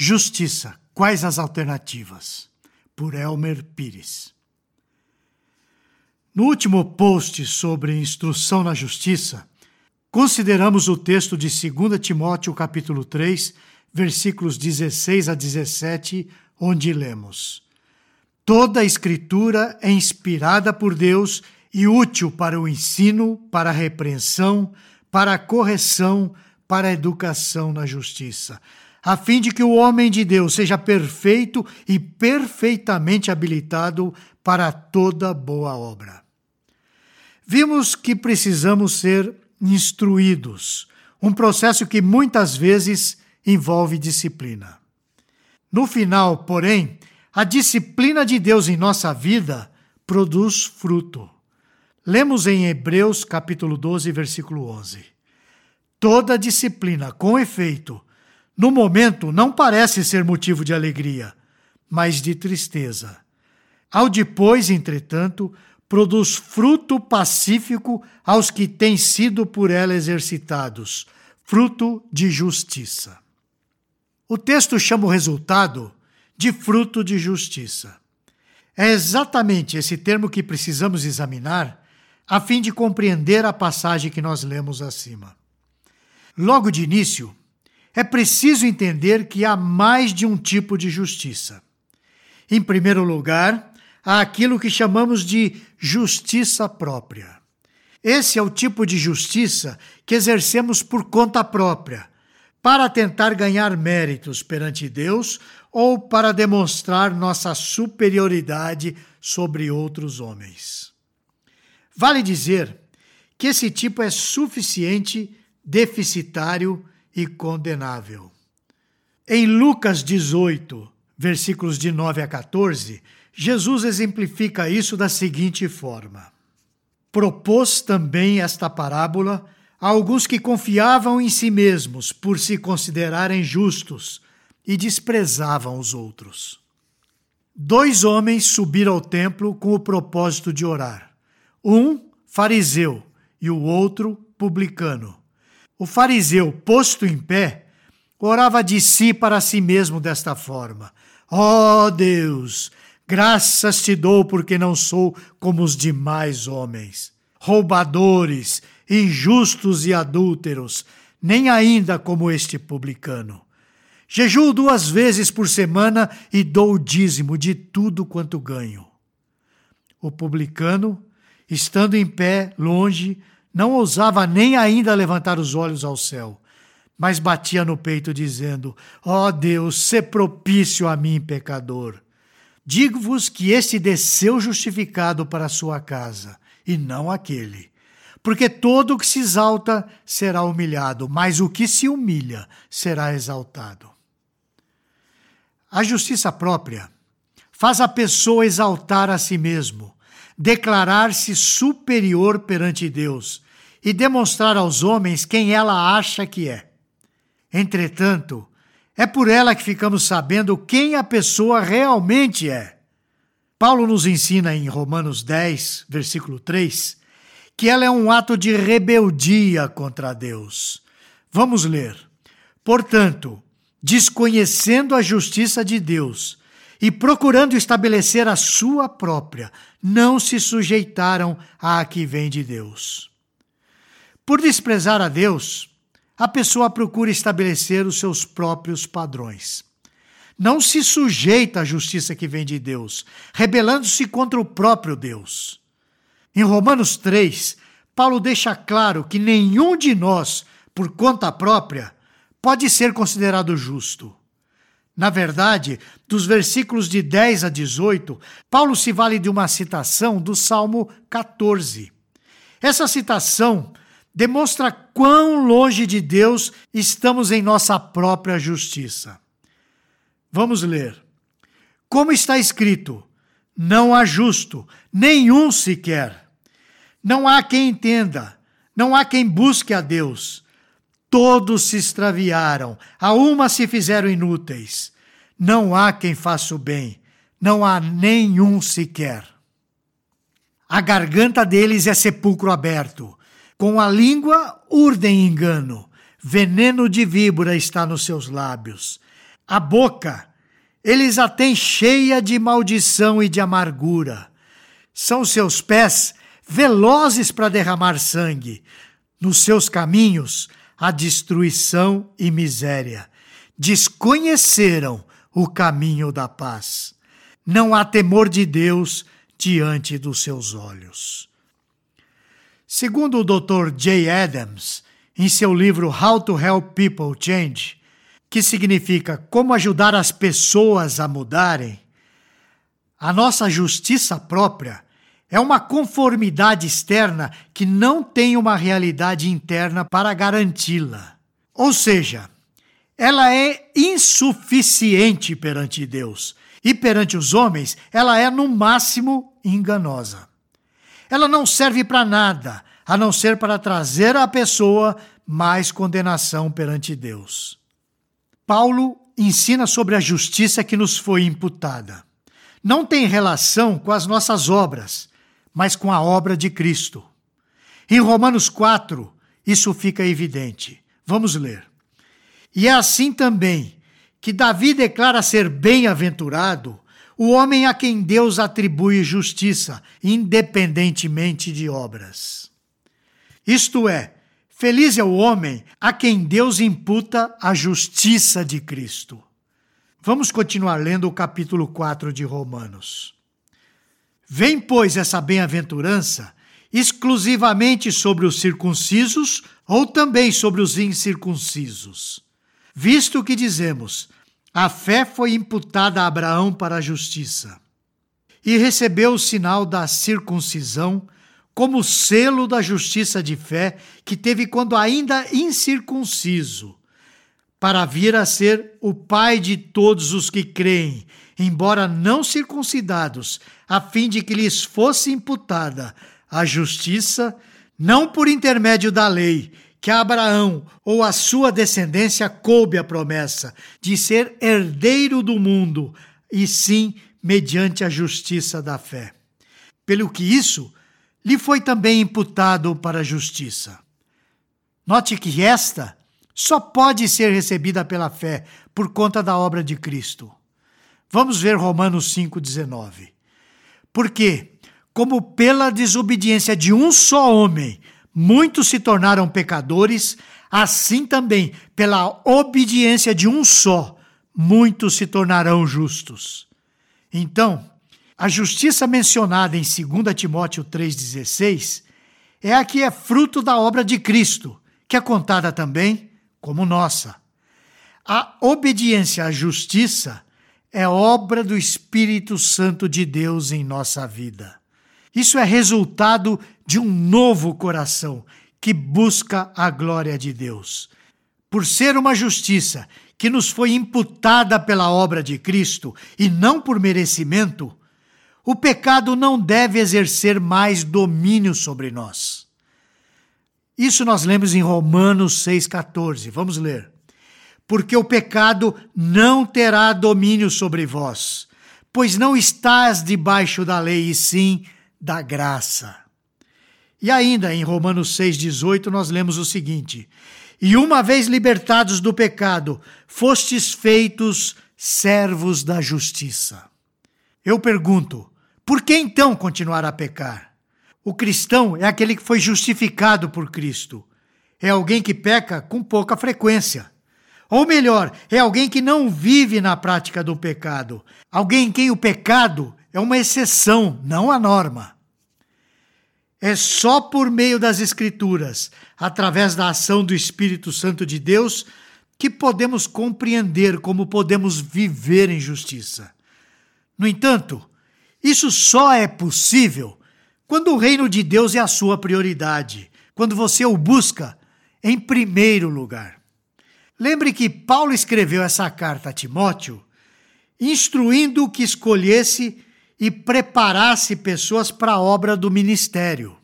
Justiça. Quais as alternativas? Por Elmer Pires. No último post sobre instrução na justiça, consideramos o texto de 2 Timóteo capítulo 3, versículos 16 a 17, onde lemos: Toda a escritura é inspirada por Deus e útil para o ensino, para a repreensão, para a correção, para a educação na justiça, a fim de que o homem de Deus seja perfeito e perfeitamente habilitado para toda boa obra. Vimos que precisamos ser instruídos, um processo que muitas vezes envolve disciplina. No final, porém, a disciplina de Deus em nossa vida produz fruto. Lemos em Hebreus capítulo 12, versículo 11. Toda disciplina com efeito no momento, não parece ser motivo de alegria, mas de tristeza. Ao depois, entretanto, produz fruto pacífico aos que têm sido por ela exercitados, fruto de justiça. O texto chama o resultado de fruto de justiça. É exatamente esse termo que precisamos examinar a fim de compreender a passagem que nós lemos acima. Logo de início, é preciso entender que há mais de um tipo de justiça. Em primeiro lugar, há aquilo que chamamos de justiça própria. Esse é o tipo de justiça que exercemos por conta própria, para tentar ganhar méritos perante Deus ou para demonstrar nossa superioridade sobre outros homens. Vale dizer que esse tipo é suficiente, deficitário e condenável. Em Lucas 18, versículos de 9 a 14, Jesus exemplifica isso da seguinte forma: Propôs também esta parábola a alguns que confiavam em si mesmos por se considerarem justos e desprezavam os outros. Dois homens subiram ao templo com o propósito de orar. Um, fariseu, e o outro, publicano. O fariseu, posto em pé, orava de si para si mesmo desta forma: Ó oh Deus, graças te dou porque não sou como os demais homens, roubadores, injustos e adúlteros, nem ainda como este publicano. Jejuo duas vezes por semana e dou o dízimo de tudo quanto ganho. O publicano, estando em pé, longe, não ousava nem ainda levantar os olhos ao céu, mas batia no peito, dizendo: Ó oh Deus, se propício a mim, pecador. Digo-vos que este desceu justificado para a sua casa, e não aquele. Porque todo o que se exalta será humilhado, mas o que se humilha será exaltado. A justiça própria faz a pessoa exaltar a si mesmo, declarar-se superior perante Deus e demonstrar aos homens quem ela acha que é. Entretanto, é por ela que ficamos sabendo quem a pessoa realmente é. Paulo nos ensina em Romanos 10, versículo 3, que ela é um ato de rebeldia contra Deus. Vamos ler. Portanto, desconhecendo a justiça de Deus e procurando estabelecer a sua própria, não se sujeitaram à que vem de Deus. Por desprezar a Deus, a pessoa procura estabelecer os seus próprios padrões. Não se sujeita à justiça que vem de Deus, rebelando-se contra o próprio Deus. Em Romanos 3, Paulo deixa claro que nenhum de nós, por conta própria, pode ser considerado justo. Na verdade, dos versículos de 10 a 18, Paulo se vale de uma citação do Salmo 14. Essa citação demonstra quão longe de Deus estamos em nossa própria justiça. Vamos ler. Como está escrito: Não há justo, nenhum sequer. Não há quem entenda, não há quem busque a Deus. Todos se extraviaram, a uma se fizeram inúteis. Não há quem faça o bem, não há nenhum sequer. A garganta deles é sepulcro aberto, com a língua urdem engano, veneno de víbora está nos seus lábios. A boca, eles a têm cheia de maldição e de amargura. São seus pés velozes para derramar sangue. Nos seus caminhos, a destruição e miséria. Desconheceram o caminho da paz. Não há temor de Deus diante dos seus olhos. Segundo o Dr. J. Adams, em seu livro How to Help People Change, que significa como ajudar as pessoas a mudarem, a nossa justiça própria é uma conformidade externa que não tem uma realidade interna para garanti-la. Ou seja, ela é insuficiente perante Deus e perante os homens, ela é no máximo enganosa. Ela não serve para nada, a não ser para trazer à pessoa mais condenação perante Deus. Paulo ensina sobre a justiça que nos foi imputada. Não tem relação com as nossas obras, mas com a obra de Cristo. Em Romanos 4, isso fica evidente. Vamos ler. E é assim também que Davi declara ser bem-aventurado o homem a quem Deus atribui justiça, independentemente de obras. Isto é, feliz é o homem a quem Deus imputa a justiça de Cristo. Vamos continuar lendo o capítulo 4 de Romanos. Vem, pois, essa bem-aventurança exclusivamente sobre os circuncisos ou também sobre os incircuncisos? Visto que dizemos, a fé foi imputada a Abraão para a justiça, e recebeu o sinal da circuncisão como selo da justiça de fé que teve quando ainda incircunciso, para vir a ser o pai de todos os que creem, embora não circuncidados, a fim de que lhes fosse imputada a justiça, não por intermédio da lei, que a Abraão ou a sua descendência coube a promessa de ser herdeiro do mundo, e sim mediante a justiça da fé. Pelo que isso lhe foi também imputado para a justiça. Note que esta só pode ser recebida pela fé por conta da obra de Cristo. Vamos ver Romanos 5,19. Porque, como pela desobediência de um só homem muitos se tornaram pecadores, assim também, pela obediência de um só, muitos se tornarão justos. Então, a justiça mencionada em 2 Timóteo 3,16 é a que é fruto da obra de Cristo, que é contada também como nossa. A obediência à justiça é obra do Espírito Santo de Deus em nossa vida. Isso é resultado de um novo coração que busca a glória de Deus. Por ser uma justiça que nos foi imputada pela obra de Cristo e não por merecimento, o pecado não deve exercer mais domínio sobre nós. Isso nós lemos em Romanos 6,14. Vamos ler. Porque o pecado não terá domínio sobre vós, pois não estás debaixo da lei, e sim da graça. E ainda em Romanos 6,18 nós lemos o seguinte: E uma vez libertados do pecado, fostes feitos servos da justiça. Eu pergunto, por que então continuar a pecar? O cristão é aquele que foi justificado por Cristo. É alguém que peca com pouca frequência. Ou melhor, é alguém que não vive na prática do pecado. Alguém em quem o pecado é uma exceção, não a norma. É só por meio das Escrituras, através da ação do Espírito Santo de Deus, que podemos compreender como podemos viver em justiça. No entanto, isso só é possível quando o reino de Deus é a sua prioridade, quando você o busca em primeiro lugar. Lembre que Paulo escreveu essa carta a Timóteo, instruindo que escolhesse e preparasse pessoas para a obra do ministério.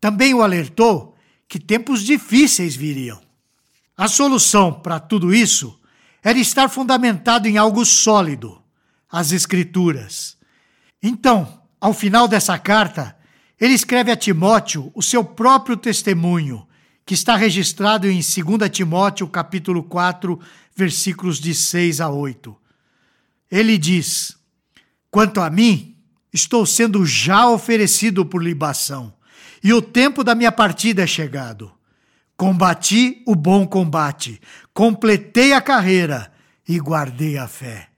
Também o alertou que tempos difíceis viriam. A solução para tudo isso era estar fundamentado em algo sólido, as Escrituras. Então, ao final dessa carta, ele escreve a Timóteo o seu próprio testemunho, que está registrado em 2 Timóteo, capítulo 4, versículos de 6 a 8. Ele diz: Quanto a mim, estou sendo já oferecido por libação, e o tempo da minha partida é chegado. Combati o bom combate, completei a carreira e guardei a fé.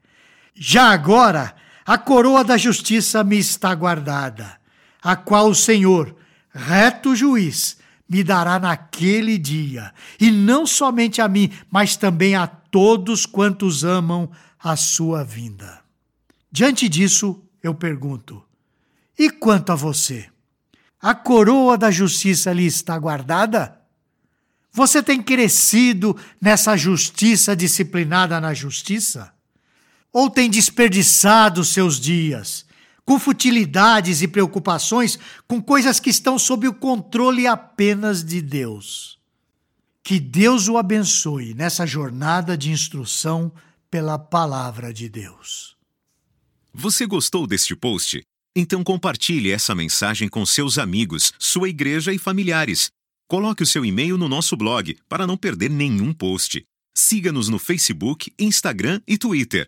Já agora, a coroa da justiça me está guardada, a qual o Senhor, reto juiz, me dará naquele dia, e não somente a mim, mas também a todos quantos amam a sua vinda. Diante disso, eu pergunto: e quanto a você? A coroa da justiça lhe está guardada? Você tem crescido nessa justiça disciplinada na justiça? Ou tem desperdiçado seus dias com futilidades e preocupações com coisas que estão sob o controle apenas de Deus? Que Deus o abençoe nessa jornada de instrução pela palavra de Deus. Você gostou deste post? Então compartilhe essa mensagem com seus amigos, sua igreja e familiares. Coloque o seu e-mail no nosso blog para não perder nenhum post. Siga-nos no Facebook, Instagram e Twitter.